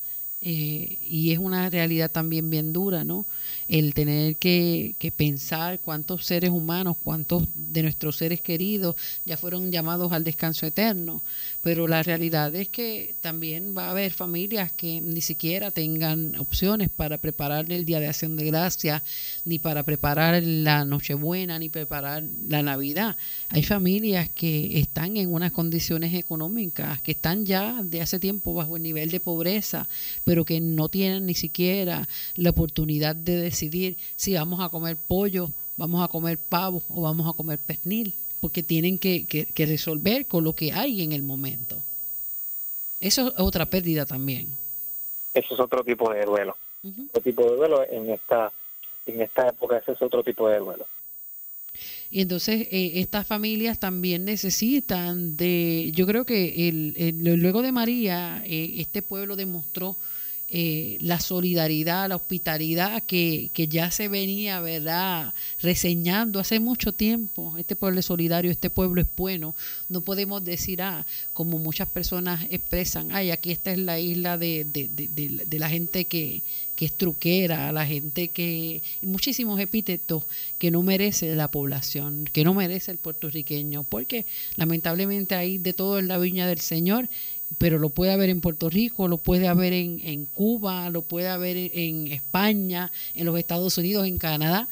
Eh, y es una realidad también bien dura, ¿no? el tener que, pensar cuántos seres humanos, cuántos de nuestros seres queridos ya fueron llamados al descanso eterno. Pero la realidad es que también va a haber familias que ni siquiera tengan opciones para preparar el Día de Acción de Gracia, ni para preparar la Nochebuena, ni preparar la Navidad. Hay familias que están en unas condiciones económicas, que están ya de hace tiempo bajo el nivel de pobreza, pero que no tienen ni siquiera la oportunidad de decidir si vamos a comer pollo, vamos a comer pavo o vamos a comer pernil, porque tienen que, resolver con lo que hay en el momento. Eso es otra pérdida también. Eso es otro tipo de duelo. Otro tipo de duelo en esta, en esta época, ese es otro tipo de duelo. Y entonces eh, estas familias también necesitan de, yo creo que el, luego de María, eh, este pueblo demostró eh, la solidaridad, la hospitalidad que, que, ya se venía, ¿verdad?, reseñando hace mucho tiempo. Este pueblo es solidario, este pueblo es bueno. No podemos decir, ah, como muchas personas expresan, ay, aquí esta es la isla de, de, de, de la gente que, que es truquera, la gente que... muchísimos epítetos que no merece la población, que no merece el puertorriqueño, porque lamentablemente hay de todo en la viña del Señor pero lo puede haber en Puerto Rico, lo puede haber en, en Cuba, lo puede haber en, España, en los Estados Unidos, en Canadá,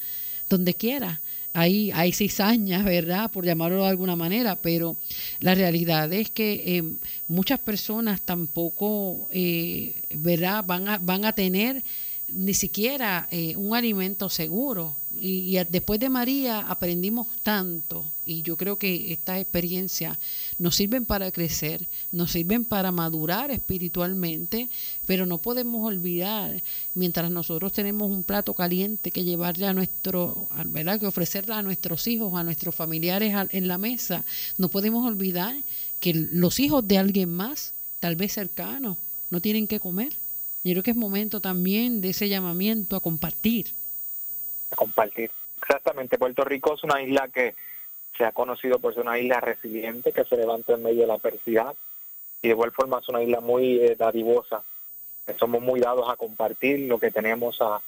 donde quiera. Hay, hay cizañas, ¿verdad? Por llamarlo de alguna manera, pero la realidad es que eh, muchas personas tampoco, eh, ¿verdad? Van a, van a tener ni siquiera eh, un alimento seguro. Y, después de María aprendimos tanto y yo creo que estas experiencias nos sirven para crecer, nos sirven para madurar espiritualmente, pero no podemos olvidar, mientras nosotros tenemos un plato caliente que llevarle a nuestro, ¿verdad? que ofrecerle a nuestros hijos, a nuestros familiares en la mesa, no podemos olvidar que los hijos de alguien más, tal vez cercanos, no tienen que comer yo creo que es momento también de ese llamamiento a compartir. A compartir. Exactamente. Puerto Rico es una isla que se ha conocido por ser una isla resiliente, que se levanta en medio de la adversidad y de igual forma es una isla muy eh, dadivosa. Somos muy dados a compartir lo que tenemos, a,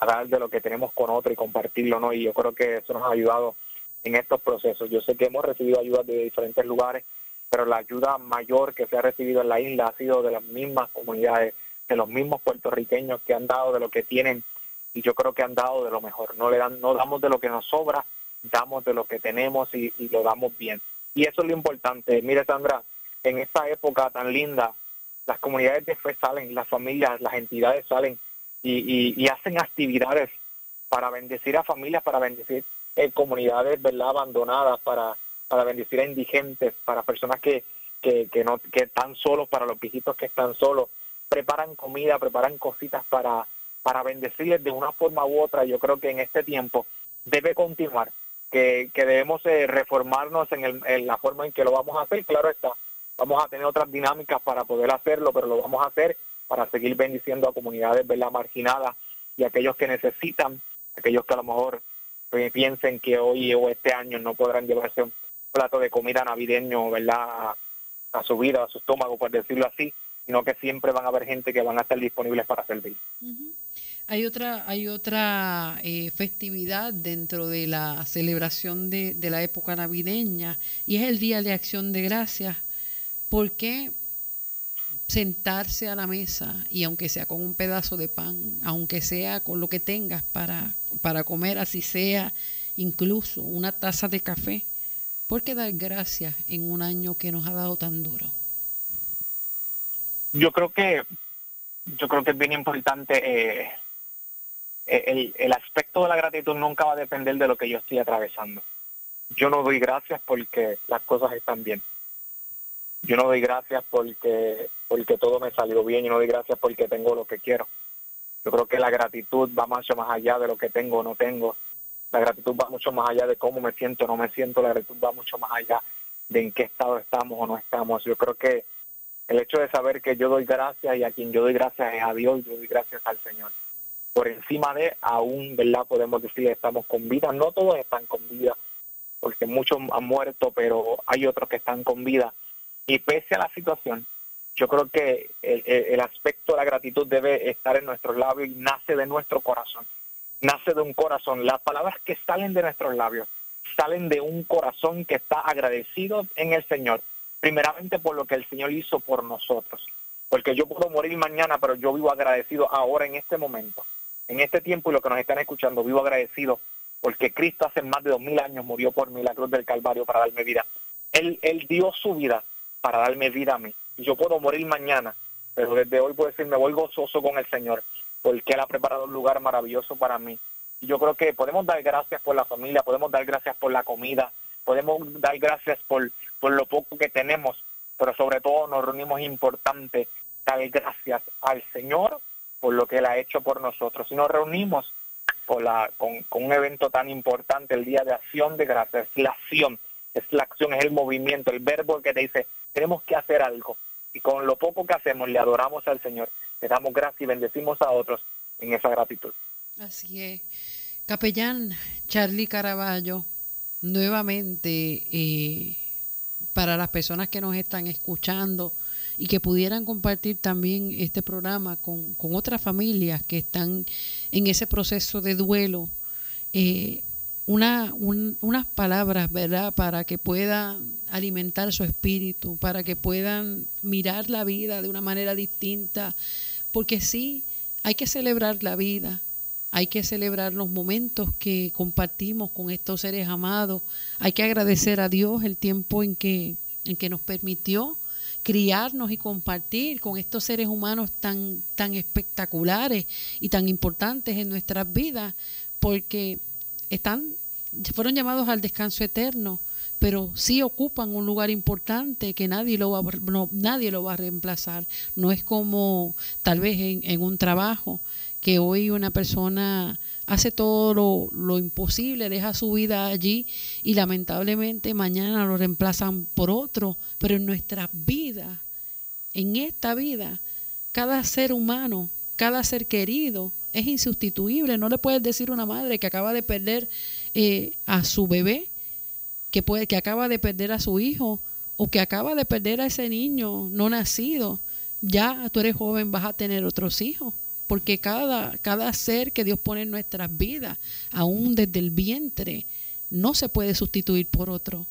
a dar de lo que tenemos con otro y compartirlo, ¿no? Y yo creo que eso nos ha ayudado en estos procesos. Yo sé que hemos recibido ayuda de diferentes lugares, pero la ayuda mayor que se ha recibido en la isla ha sido de las mismas comunidades de los mismos puertorriqueños que han dado de lo que tienen y yo creo que han dado de lo mejor. No le dan, no damos de lo que nos sobra, damos de lo que tenemos y, lo damos bien. Y eso es lo importante. Mire, Sandra, en esta época tan linda, las comunidades de fe salen, las familias, las entidades salen y, hacen actividades para bendecir a familias, para bendecir eh, comunidades ¿verdad? abandonadas, para, para bendecir a indigentes, para personas que, que, que, no, que están solos, para los viejitos que están solos, preparan comida, preparan cositas para, para bendecirles de una forma u otra. Yo creo que en este tiempo debe continuar, que, que debemos eh, reformarnos en, el, en la forma en que lo vamos a hacer. Claro está, vamos a tener otras dinámicas para poder hacerlo, pero lo vamos a hacer para seguir bendiciendo a comunidades ¿verdad? marginadas y aquellos que necesitan, aquellos que a lo mejor eh, piensen que hoy o este año no podrán llevarse un plato de comida navideño ¿verdad? A, su vida, a su estómago, por decirlo así, sino que siempre van a haber gente que van a estar disponibles para servir. Hay otra, hay otra eh, festividad dentro de la celebración de, de, la época navideña y es el Día de Acción de Gracias. ¿Por qué sentarse a la mesa y aunque sea con un pedazo de pan, aunque sea con lo que tengas para, para comer, así sea incluso una taza de café, ¿por qué dar gracias en un año que nos ha dado tan duro? Yo creo que yo creo que es bien importante eh, el, el aspecto de la gratitud nunca va a depender de lo que yo estoy atravesando. Yo no doy gracias porque las cosas están bien. Yo no doy gracias porque, porque todo me salió bien. Yo no doy gracias porque tengo lo que quiero. Yo creo que la gratitud va mucho más allá de lo que tengo o no tengo. La gratitud va mucho más allá de cómo me siento o no me siento. La gratitud va mucho más allá de en qué estado estamos o no estamos. Yo creo que el hecho de saber que yo doy gracias y a quien yo doy gracias es a Dios, yo doy gracias al Señor por encima de aún, ¿verdad? Podemos decir estamos con vida. No todos están con vida, porque muchos han muerto, pero hay otros que están con vida. Y pese a la situación, yo creo que el, el aspecto de la gratitud debe estar en nuestros labios y nace de nuestro corazón. Nace de un corazón. Las palabras que salen de nuestros labios salen de un corazón que está agradecido en el Señor, primeramente por lo que el Señor hizo por nosotros. Porque yo puedo morir mañana, pero yo vivo agradecido ahora en este momento en este tiempo y lo que nos están escuchando, vivo agradecido porque Cristo hace más de dos mil años murió por mí la cruz del Calvario para darme vida. Él, él dio su vida para darme vida a mí. Yo puedo morir mañana, pero desde hoy puedo decir, me voy gozoso con el Señor, porque Él ha preparado un lugar maravilloso para mí. Y yo creo que podemos dar gracias por la familia, podemos dar gracias por la comida, podemos dar gracias por, por lo poco que tenemos, pero sobre todo nos reunimos importante dar gracias al Señor por lo que Él ha hecho por nosotros. Y nos reunimos por la, con, un evento tan importante, el Día de Acción de Gracias, es la acción, es la acción, es el movimiento, el verbo que te dice, tenemos que hacer algo. Y con lo poco que hacemos, le adoramos al Señor, le damos gracias y bendecimos a otros en esa gratitud. Así es. Capellán Charlie Caraballo, nuevamente, eh, para las personas que nos están escuchando, y que pudieran compartir también este programa con, otras familias que están en ese proceso de duelo. Eh, una, unas palabras, ¿verdad? Para que puedan alimentar su espíritu, para que puedan mirar la vida de una manera distinta, porque sí, hay que celebrar la vida, hay que celebrar los momentos que compartimos con estos seres amados, hay que agradecer a Dios el tiempo en que, en que nos permitió criarnos y compartir con estos seres humanos tan, tan espectaculares y tan importantes en nuestras vidas, porque están, fueron llamados al descanso eterno, pero sí ocupan un lugar importante que nadie lo va, no, nadie lo va a reemplazar. No es como tal vez en, en un trabajo que hoy una persona hace todo lo, imposible, deja su vida allí y lamentablemente mañana lo reemplazan por otro, pero en nuestras vidas, en esta vida, cada ser humano, cada ser querido es insustituible. No le puedes decir a una madre que acaba de perder eh, a su bebé, que, puede, que acaba de perder a su hijo o que acaba de perder a ese niño no nacido. Ya tú eres joven, vas a tener otros hijos porque cada, cada ser que Dios pone en nuestras vidas, aún desde el vientre, no se puede sustituir por otro.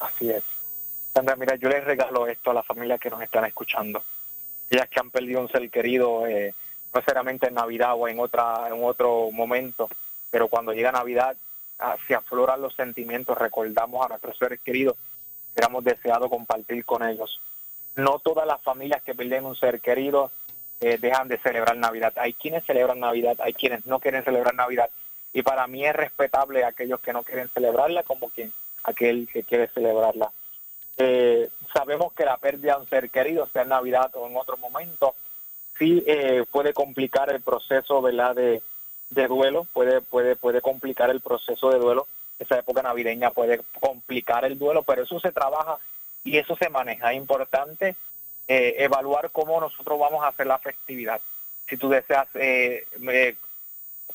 Así es. Sandra, mira, yo les regalo esto a las familias que nos están escuchando. Ellas que han perdido un ser querido, eh, no necesariamente en Navidad o en, otra, en otro momento, pero cuando llega Navidad, ah, se afloran los sentimientos, recordamos a nuestros seres queridos que éramos deseado compartir con ellos. No todas las familias que pierden un ser querido eh, dejan de celebrar Navidad. Hay quienes celebran Navidad, hay quienes no quieren celebrar Navidad. Y para mí es respetable aquellos que no quieren celebrarla como quien aquel que quiere celebrarla. Eh, sabemos que la pérdida de un ser querido, sea en Navidad o en otro momento, sí eh, puede complicar el proceso ¿verdad? De, de duelo, puede, puede, puede complicar el proceso de duelo. Esa época navideña puede complicar el duelo, pero eso se trabaja y eso se maneja. Es importante eh, evaluar cómo nosotros vamos a hacer la festividad. Si tú deseas eh,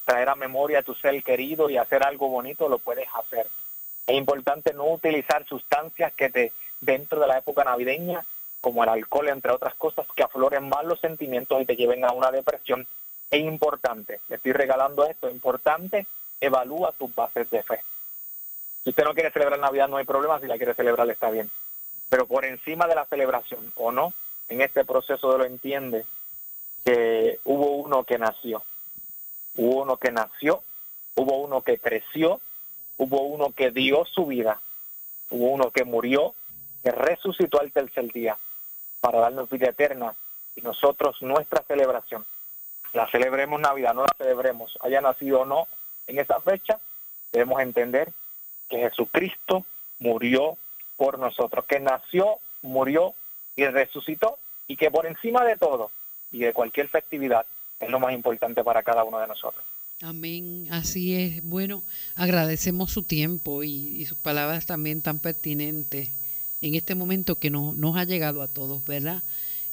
traer a memoria a tu ser querido y hacer algo bonito, lo puedes hacer. Es importante no utilizar sustancias que te dentro de la época navideña, como el alcohol, entre otras cosas, que afloren más los sentimientos y te lleven a una depresión. Es importante, le estoy regalando esto, es importante, evalúa tus bases de fe. Si usted no quiere celebrar Navidad, no hay problema, si la quiere celebrar está bien. Pero por encima de la celebración, o no, en este proceso de lo entiende, que hubo uno que nació, hubo uno que nació, hubo uno que creció, hubo uno que dio su vida, hubo uno que murió, que resucitó al tercer día para darnos vida eterna y nosotros nuestra celebración, la celebremos Navidad, no la celebremos, haya nacido o no en esa fecha, debemos entender que Jesucristo murió por nosotros, que nació, murió y resucitó y que por encima de todo y de cualquier festividad es lo más importante para cada uno de nosotros. Amén, así es. Bueno, agradecemos su tiempo y, sus palabras también tan pertinentes en este momento que no, nos ha llegado a todos, ¿verdad?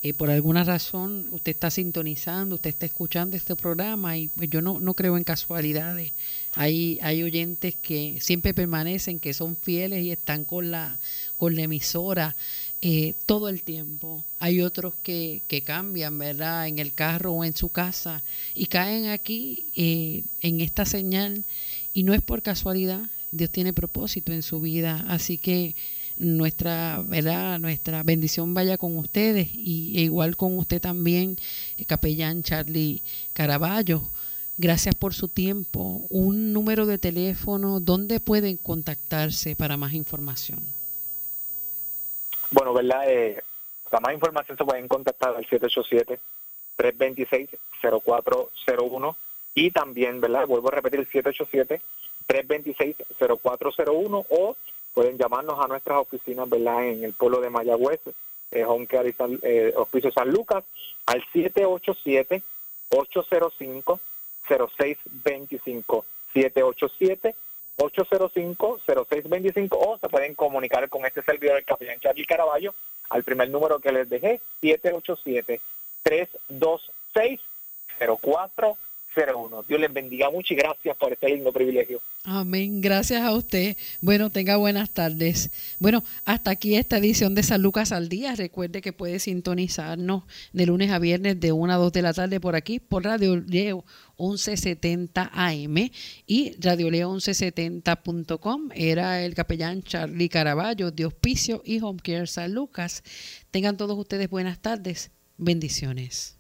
Eh, por alguna razón usted está sintonizando, usted está escuchando este programa y pues, yo no, no creo en casualidades. Hay, hay oyentes que siempre permanecen, que son fieles y están con la, con la emisora eh, todo el tiempo. Hay otros que, cambian, ¿verdad? En el carro o en su casa y caen aquí eh, en esta señal y no es por casualidad. Dios tiene propósito en su vida, así que nuestra, ¿verdad? Nuestra bendición vaya con ustedes y e igual con usted también, eh, capellán Charlie Caraballo. Gracias por su tiempo. Un número de teléfono, ¿dónde pueden contactarse para más información? Bueno, ¿verdad? Eh, para más información se pueden contactar al 787-326-0401 y también, ¿verdad? Vuelvo a repetir, 787-326-0401 o pueden llamarnos a nuestras oficinas, ¿verdad? En el pueblo de Mayagüez, eh, Home Care y San, eh, Hospicio San Lucas, al 787-805-0625. 787-805-0625 o se pueden comunicar con este servidor, el capellán Charlie Caraballo, al primer número que les dejé, 787-326-04 01. Dios les bendiga mucho y gracias por este lindo privilegio. Amén. Gracias a usted. Bueno, tenga buenas tardes. Bueno, hasta aquí esta edición de San Lucas al Día. Recuerde que puede sintonizarnos de lunes a viernes de 1 a 2 de la tarde por aquí, por Radio Leo 1170 AM y radioleo1170.com. Era el capellán Charlie Caraballo de Hospicio y Home Care San Lucas. Tengan todos ustedes buenas tardes. Bendiciones.